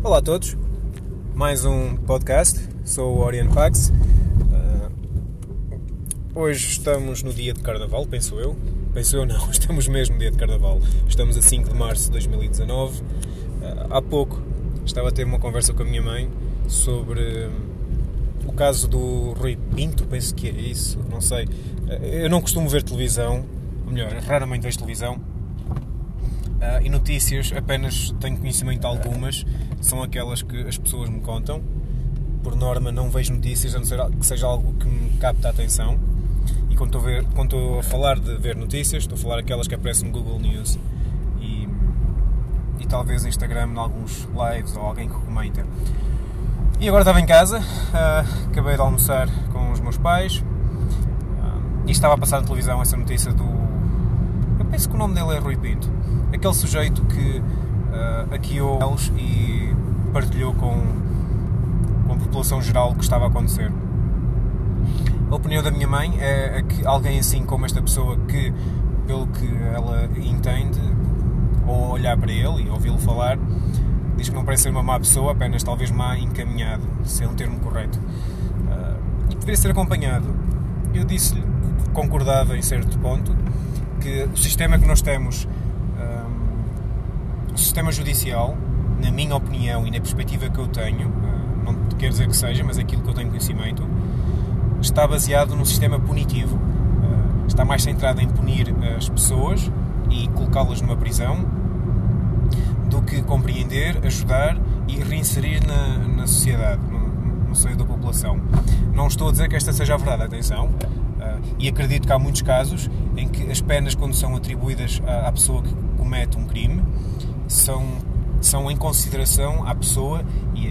Olá a todos, mais um podcast, sou o Orion Pax. Uh, hoje estamos no dia de Carnaval, penso eu. Penso eu não, estamos mesmo no dia de Carnaval. Estamos a 5 de março de 2019. Uh, há pouco estava a ter uma conversa com a minha mãe sobre o caso do Rui Pinto, penso que é isso, não sei. Uh, eu não costumo ver televisão, ou melhor, raramente vejo televisão e notícias, apenas tenho conhecimento de algumas, são aquelas que as pessoas me contam. Por norma, não vejo notícias, a não ser que seja algo que me capte a atenção. E quando estou a, ver, quando estou a falar de ver notícias, estou a falar aquelas que aparecem no Google News e, e talvez Instagram, em alguns lives ou alguém que comenta. E agora estava em casa, uh, acabei de almoçar com os meus pais uh, e estava a passar na televisão essa notícia do. Eu penso que o nome dele é Rui Pinto aquele sujeito que uh, aquiou eles e partilhou com, com a população geral o que estava a acontecer. A opinião da minha mãe é, é que alguém assim como esta pessoa que, pelo que ela entende, ou olhar para ele e ouvi-lo falar, diz que não parece ser uma má pessoa, apenas talvez má encaminhado, se é um termo correto. Uh, e que deveria ser acompanhado. Eu disse-lhe concordava em certo ponto, que o sistema que nós temos o sistema judicial, na minha opinião e na perspectiva que eu tenho, eh, não quero dizer que seja, mas aquilo que eu tenho conhecimento, está baseado num sistema punitivo. Eh, está mais centrado em punir as pessoas e colocá-las numa prisão do que compreender, ajudar e reinserir na, na sociedade, no, no seio da população. Não estou a dizer que esta seja a verdade, atenção, eh, e acredito que há muitos casos em que as penas, quando são atribuídas à pessoa que comete um crime, são, são em consideração à pessoa e,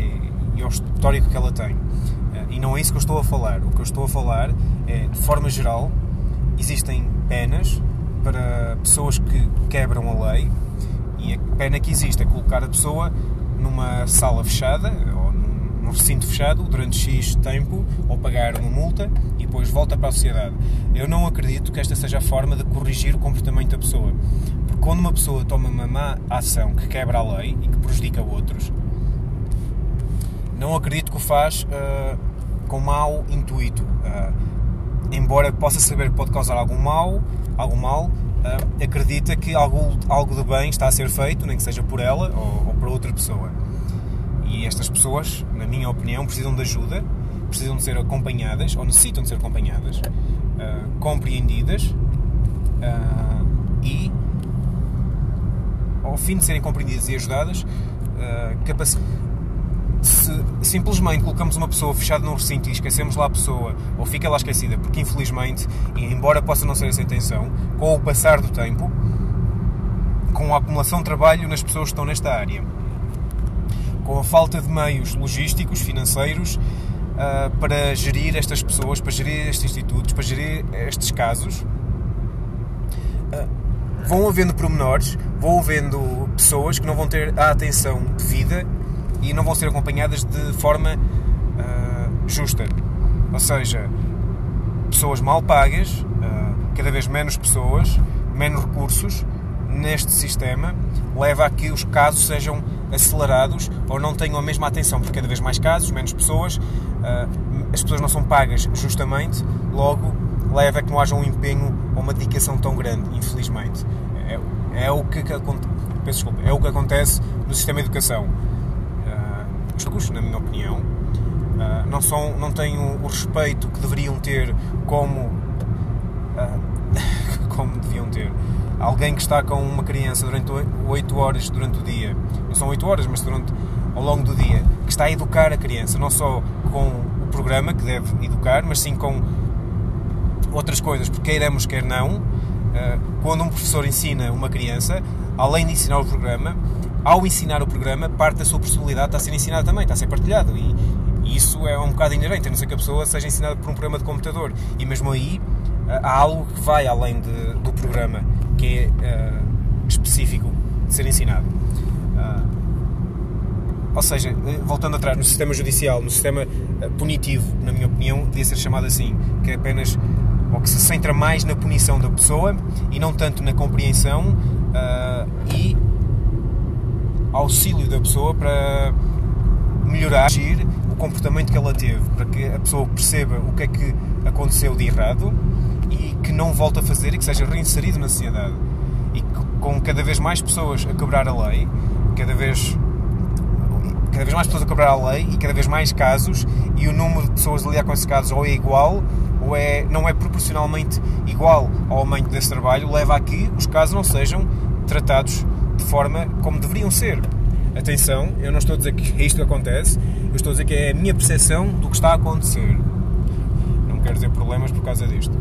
e ao histórico que ela tem. Eh, e não é isso que eu estou a falar. O que eu estou a falar é, de forma geral, existem penas para pessoas que quebram a lei e a pena que existe é colocar a pessoa numa sala fechada ou num recinto fechado durante X tempo ou pagar uma multa e depois volta para a sociedade. Eu não acredito que esta seja a forma de corrigir o comportamento da pessoa quando uma pessoa toma uma má ação que quebra a lei e que prejudica outros, não acredito que o faz uh, com mau intuito. Uh, embora possa saber que pode causar algum mal, algum mal uh, acredita que algo, algo de bem está a ser feito, nem que seja por ela ou, ou por outra pessoa. E estas pessoas, na minha opinião, precisam de ajuda, precisam de ser acompanhadas, ou necessitam de ser acompanhadas, compreendidas e ao fim de serem compreendidas e ajudadas, uh, se simplesmente colocamos uma pessoa fechada num recinto e esquecemos lá a pessoa, ou fica lá esquecida, porque infelizmente, embora possa não ser essa a intenção, com o passar do tempo, com a acumulação de trabalho nas pessoas que estão nesta área, com a falta de meios logísticos, financeiros, uh, para gerir estas pessoas, para gerir estes institutos, para gerir estes casos, vão havendo pormenores, vão havendo pessoas que não vão ter a atenção devida e não vão ser acompanhadas de forma uh, justa. Ou seja, pessoas mal pagas, uh, cada vez menos pessoas, menos recursos neste sistema, leva a que os casos sejam acelerados ou não tenham a mesma atenção, porque cada vez mais casos, menos pessoas, uh, as pessoas não são pagas justamente, logo leva a que não haja um empenho ou uma dedicação tão grande, infelizmente. É, é o que, que peço desculpa, é o que acontece no sistema de educação. Uh, os recursos, na minha opinião, uh, não, são, não têm o, o, respeito que deveriam ter como, uh, como deviam ter. Alguém que está com uma criança durante 8 horas durante o dia, não são 8 horas, mas durante, ao longo do dia, que está a educar a criança, não só com o programa que deve educar, mas sim com outras coisas, porque queiramos, quer não, eh, quando um professor ensina uma criança, além de ensinar o programa, ao ensinar o programa, parte da sua personalidade está a ser ensinada também, está a ser partilhado. E, isso é um bocado inerente, a não ser que a pessoa seja ensinada por um programa de computador. E mesmo aí eh, há algo que vai além de, do programa, que é uh, específico de ser ensinado. Uh, ou seja, voltando atrás, no sistema judicial, no sistema punitivo, na minha opinião, devia ser chamado assim, que é apenas ou que se centra mais na punição da pessoa e não tanto na compreensão uh, e auxílio da pessoa para melhorar o comportamento que ela teve, para que a pessoa perceba o que é que aconteceu de errado e que não volte a fazer e que seja reinserido na sociedade. E com cada vez mais pessoas a quebrar a lei, cada vez cada vez mais pessoas a quebrar a lei e cada vez mais casos e o número de pessoas a lidar com esses casos ou é igual ou é, não é proporcionalmente igual ao aumento desse trabalho, leva a que os casos não sejam tratados de forma como deveriam ser. Atenção, eu não estou a dizer que é isto acontece, eu estou a dizer que é a minha percepção do que está a acontecer. Não quero dizer problemas por causa disto.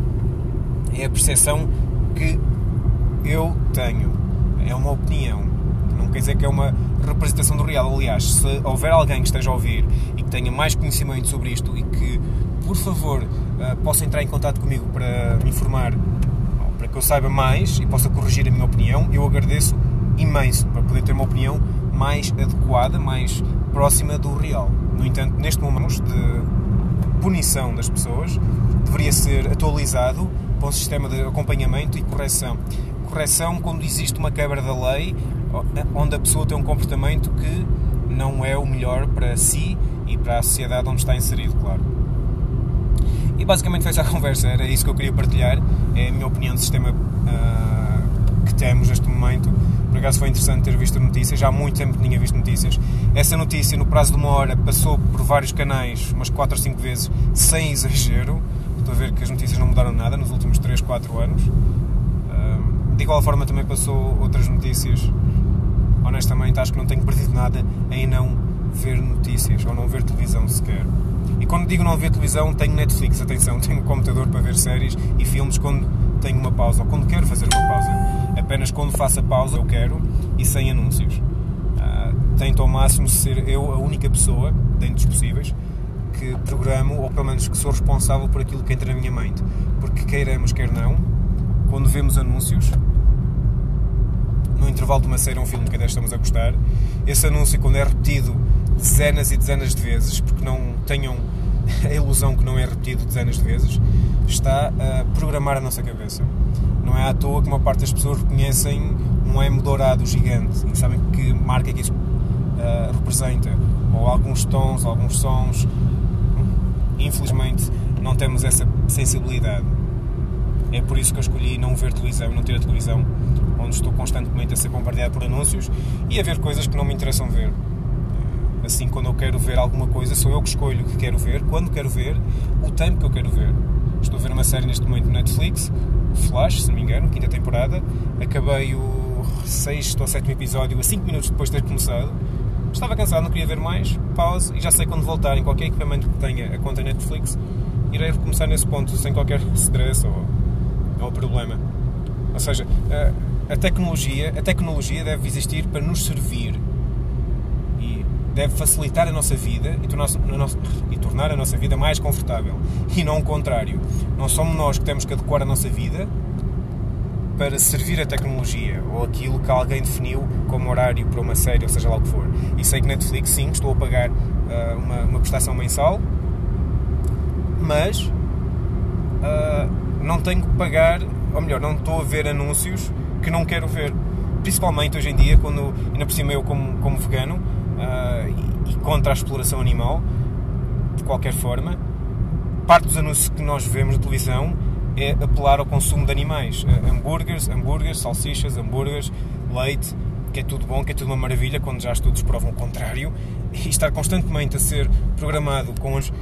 É a percepção que eu tenho. É uma opinião. Não quer dizer que é uma representação do real. Aliás, se houver alguém que esteja a ouvir e que tenha mais conhecimento sobre isto e que, por favor, uh, possa entrar em contato comigo para me informar, para que eu saiba mais e possa corrigir a minha opinião, eu agradeço imenso para poder ter uma opinião mais adequada, mais próxima do real. No entanto, neste momento de punição das pessoas, deveria ser atualizado para um sistema de acompanhamento e correção. Correção quando existe uma quebra da lei, onde a pessoa tem um comportamento que não é o melhor para si e para a sociedade onde está inserido, claro. E basicamente foi essa a conversa, era isso que eu queria partilhar, é a minha opinião do sistema uh, que temos neste momento. Por acaso foi interessante ter visto notícias, já há muito tempo que tinha visto notícias. Essa notícia, no prazo de uma hora, passou por vários canais, umas 4 ou 5 vezes, sem exagero. Estou a ver que as notícias não mudaram nada nos últimos 3, 4 anos. Uh, de igual forma também passou outras notícias. Honestamente, acho que não tenho perdido nada em não ver notícias ou não ver televisão sequer. E quando digo não ver televisão, tenho Netflix, atenção, tenho computador para ver séries e filmes quando tenho uma pausa ou quando quero fazer uma pausa. Apenas quando faço a pausa eu quero e sem anúncios. Uh, tento ao máximo ser eu a única pessoa, dentro dos possíveis, que programo ou pelo menos que sou responsável por aquilo que entra na minha mente. Porque queiramos, quer não, quando vemos anúncios, no intervalo de uma série ou um filme que ainda estamos a gostar, esse anúncio, quando é repetido dezenas e dezenas de vezes, porque não tenham a ilusão que não é repetido dezenas de vezes, está a programar a nossa cabeça. Não é à toa que uma parte das pessoas reconhecem um M dourado gigante e sabem que marca que isso uh, representa, ou alguns tons, alguns sons. Infelizmente, não temos essa sensibilidade. É por isso que eu escolhi não ver televisão, não ter a televisão, onde estou constantemente a ser bombardeado por anúncios e a ver coisas que não me interessam ver. Assim, quando eu quero ver alguma coisa, sou eu que escolho o que quero ver, quando quero ver, o tempo que eu quero ver. Estou a ver uma série neste momento no Netflix, Flash, se não me engano, quinta temporada. Acabei o sexto ou sétimo episódio a 5 minutos depois de ter começado. Estava cansado, não queria ver mais, pause e já sei quando voltar em qualquer equipamento que tenha a conta Netflix, irei recomeçar nesse ponto sem qualquer stress ou, ou problema. Ou seja, a, a tecnologia, a tecnologia deve existir para nos servir deve facilitar a nossa vida e tornar, e tornar a nossa vida mais confortável. E não o contrário. Não somos nós que temos que adequar a nossa vida para servir a tecnologia ou aquilo que alguém definiu como horário para uma série, ou seja lá o que for. E sei que Netflix, sim, estou a pagar uh, uma, uma prestação mensal, mas uh, não tenho que pagar, ou melhor, não estou a ver anúncios que não quero ver. Principalmente hoje em dia, quando, ainda por cima eu como, como vegano, uh, e, contra a exploração animal, de qualquer forma. Parte dos anúncios que nós vemos na televisão é apelar ao consumo de animais. Uh, hambúrgueres, hambúrgueres, salsichas, hambúrgueres, leite, que é tudo bom, que é tudo uma maravilha, quando já estudos provam o contrário. E estar constantemente a ser programado com os, uh,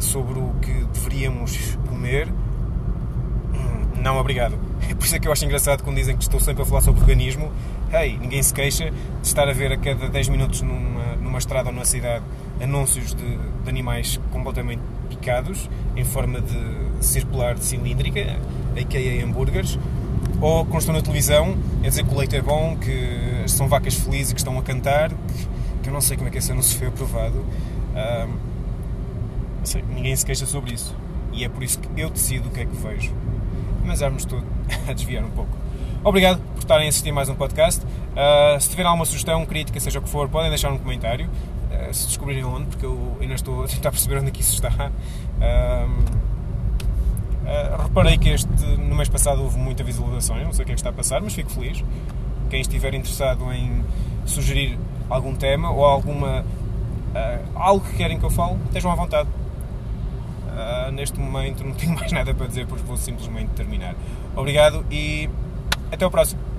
sobre o que deveríamos comer, hum, não obrigado. É por isso é que eu acho engraçado quando dizem que estou sempre a falar sobre veganismo hey, ninguém se queixa de estar a ver a cada 10 minutos numa, numa estrada ou numa cidade anúncios de, de animais completamente picados em forma de circular de cilíndrica, a.k.a. hambúrgueres, ou quando estão na televisão a dizer que o leite é bom, que são vacas felizes que estão a cantar, que eu não sei como é que esse anúncio foi aprovado. sei, ninguém se queixa sobre isso. E é por isso que eu decido o que é que vejo. Mas vamos estou a desviar um pouco. Obrigado por estarem a assistir mais um podcast. Uh, se tiverem alguma sugestão, crítica, seja o que for, podem deixar um comentário. Uh, se descobrirem onde, porque eu ainda estou a tentar perceber onde é que isso está. Uh, reparei que este, no mês passado houve muita visualização, não sei o que é que está a passar, mas fico feliz. Quem estiver interessado em sugerir algum tema ou alguma uh, algo que querem que eu fale, estejam à vontade. Uh, neste momento não tenho mais nada para dizer, pois vou simplesmente terminar. Obrigado e até ao próximo.